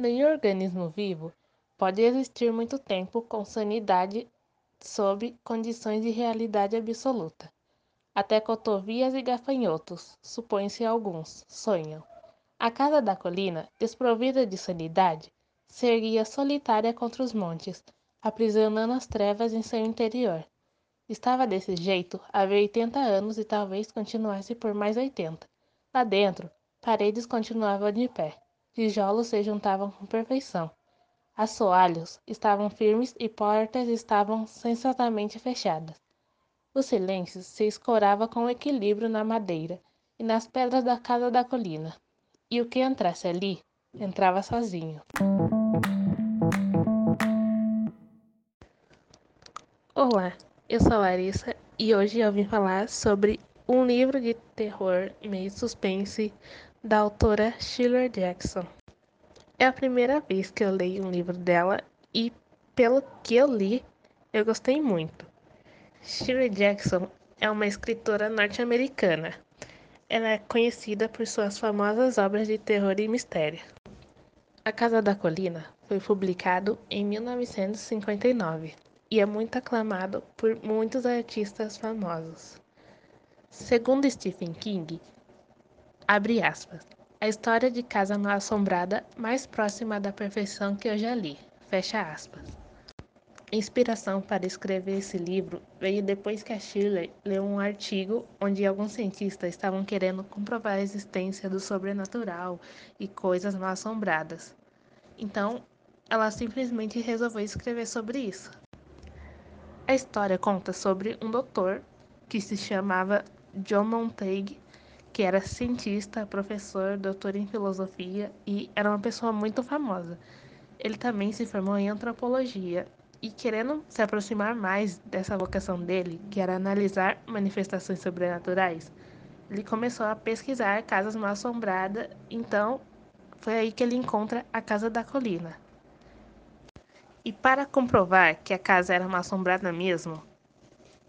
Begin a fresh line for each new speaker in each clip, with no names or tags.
Nenhum organismo vivo pode existir muito tempo com sanidade sob condições de realidade absoluta. Até cotovias e gafanhotos, supõe-se alguns, sonham. A casa da colina, desprovida de sanidade, se erguia solitária contra os montes, aprisionando as trevas em seu interior. Estava desse jeito havia 80 anos e talvez continuasse por mais 80. Lá dentro, paredes continuavam de pé, tijolos se juntavam com perfeição. Assoalhos estavam firmes e portas estavam sensatamente fechadas. O silêncio se escorava com equilíbrio na madeira e nas pedras da casa da colina, e o que entrasse ali, entrava sozinho. Olá, eu sou a Larissa e hoje eu vim falar sobre um livro de terror meio suspense da autora Sheila Jackson. É a primeira vez que eu leio um livro dela e, pelo que eu li, eu gostei muito. Shirley Jackson é uma escritora norte-americana. Ela é conhecida por suas famosas obras de terror e mistério. A Casa da Colina foi publicado em 1959 e é muito aclamado por muitos artistas famosos. Segundo Stephen King, abre aspas, a história de Casa Mal Assombrada mais próxima da perfeição que eu já li. Fecha aspas. Inspiração para escrever esse livro veio depois que a Shirley leu um artigo onde alguns cientistas estavam querendo comprovar a existência do sobrenatural e coisas mal assombradas. Então, ela simplesmente resolveu escrever sobre isso. A história conta sobre um doutor que se chamava John Montague que era cientista, professor, doutor em filosofia e era uma pessoa muito famosa. Ele também se formou em antropologia e, querendo se aproximar mais dessa vocação dele, que era analisar manifestações sobrenaturais, ele começou a pesquisar casas mal assombradas. Então, foi aí que ele encontra a Casa da Colina. E para comprovar que a casa era mal assombrada mesmo,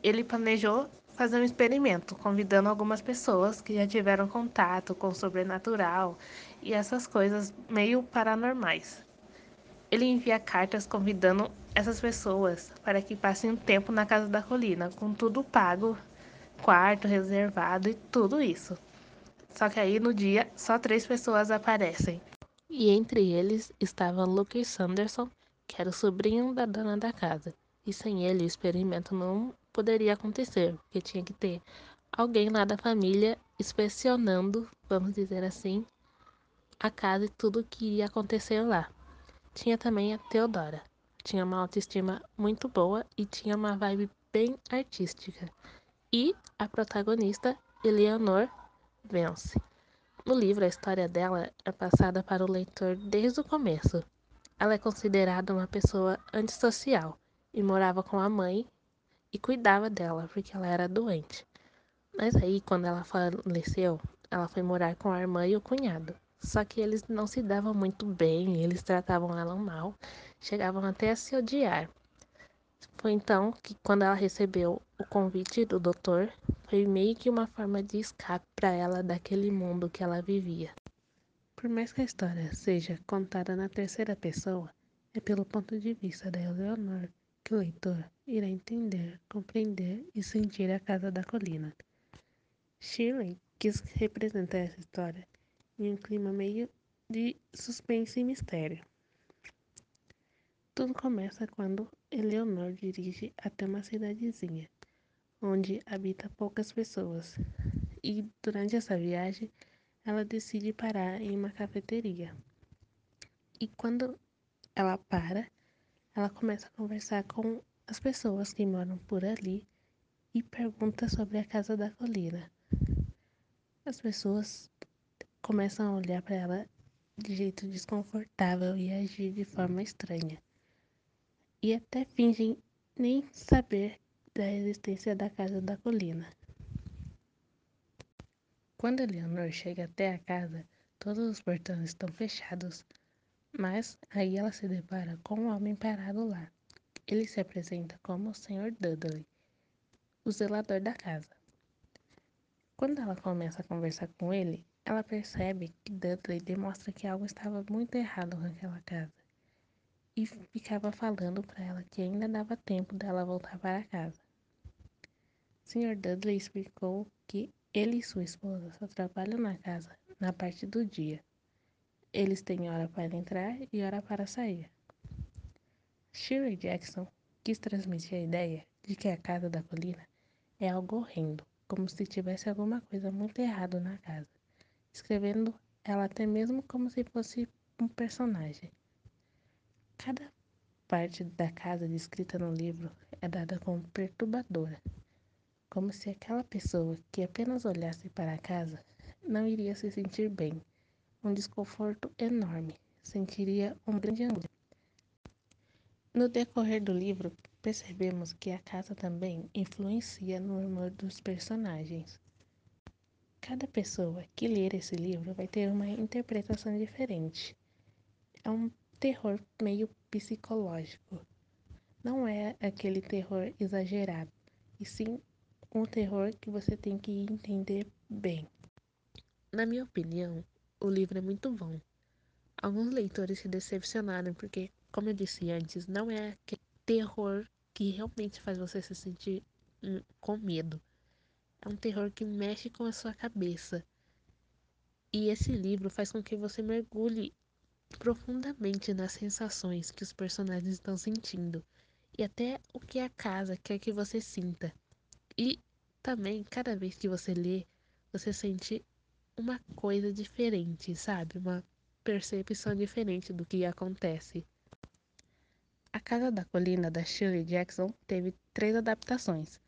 ele planejou fazer um experimento, convidando algumas pessoas que já tiveram contato com o sobrenatural e essas coisas meio paranormais. Ele envia cartas convidando essas pessoas para que passem um tempo na casa da colina, com tudo pago, quarto reservado e tudo isso. Só que aí no dia só três pessoas aparecem. E entre eles estava Luke Sanderson, que era o sobrinho da dona da casa. E sem ele o experimento não poderia acontecer, porque tinha que ter alguém lá da família inspecionando, vamos dizer assim, a casa e tudo que ia acontecer lá. Tinha também a Teodora. Tinha uma autoestima muito boa e tinha uma vibe bem artística. E a protagonista, Eleanor, vence. No livro, a história dela é passada para o leitor desde o começo. Ela é considerada uma pessoa antissocial e morava com a mãe e cuidava dela, porque ela era doente. Mas aí, quando ela faleceu, ela foi morar com a irmã e o cunhado. Só que eles não se davam muito bem, eles tratavam ela mal, chegavam até a se odiar. Foi então que, quando ela recebeu o convite do doutor, foi meio que uma forma de escape para ela daquele mundo que ela vivia. Por mais que a história seja contada na terceira pessoa, é pelo ponto de vista da Eleonor que o leitor irá entender, compreender e sentir a casa da colina. Shirley quis representar essa história em um clima meio de suspense e mistério. Tudo começa quando Eleonor dirige até uma cidadezinha, onde habita poucas pessoas, e durante essa viagem ela decide parar em uma cafeteria. E quando ela para, ela começa a conversar com as pessoas que moram por ali e pergunta sobre a casa da colina. As pessoas começam a olhar para ela de jeito desconfortável e agir de forma estranha. E até fingem nem saber da existência da casa da colina. Quando Eleanor chega até a casa, todos os portões estão fechados mas aí ela se depara com um homem parado lá. Ele se apresenta como o Sr. Dudley, o zelador da casa. Quando ela começa a conversar com ele, ela percebe que Dudley demonstra que algo estava muito errado com aquela casa e ficava falando para ela que ainda dava tempo dela voltar para casa. Sr. Dudley explicou que ele e sua esposa só trabalham na casa na parte do dia. Eles têm hora para entrar e hora para sair. Shirley Jackson quis transmitir a ideia de que a casa da colina é algo horrendo, como se tivesse alguma coisa muito errada na casa, escrevendo ela até mesmo como se fosse um personagem. Cada parte da casa descrita no livro é dada como perturbadora, como se aquela pessoa que apenas olhasse para a casa não iria se sentir bem, um desconforto enorme, sentiria um grande angústia. No decorrer do livro, percebemos que a casa também influencia no humor dos personagens. Cada pessoa que ler esse livro vai ter uma interpretação diferente. É um terror meio psicológico. Não é aquele terror exagerado, e sim um terror que você tem que entender bem. Na minha opinião, o livro é muito bom. Alguns leitores se decepcionaram porque, como eu disse antes, não é terror que realmente faz você se sentir hum, com medo. É um terror que mexe com a sua cabeça. E esse livro faz com que você mergulhe profundamente nas sensações que os personagens estão sentindo e até o que a casa quer que você sinta. E também, cada vez que você lê, você sente uma coisa diferente, sabe? Uma percepção diferente do que acontece. A Casa da Colina da Shirley Jackson teve três adaptações.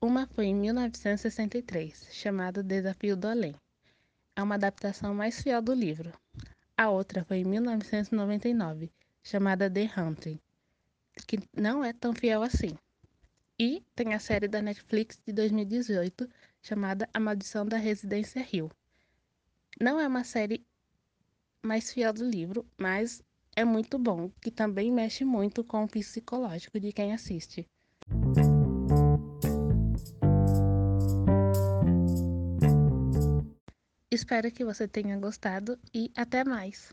Uma foi em 1963, chamada Desafio do Além. É uma adaptação mais fiel do livro, a outra foi em 1999, chamada The Hunting, que não é tão fiel assim. E tem a série da Netflix de 2018, chamada A Maldição da Residência Hill. Não é uma série mais fiel do livro, mas é muito bom, que também mexe muito com o psicológico de quem assiste. Espero que você tenha gostado e até mais!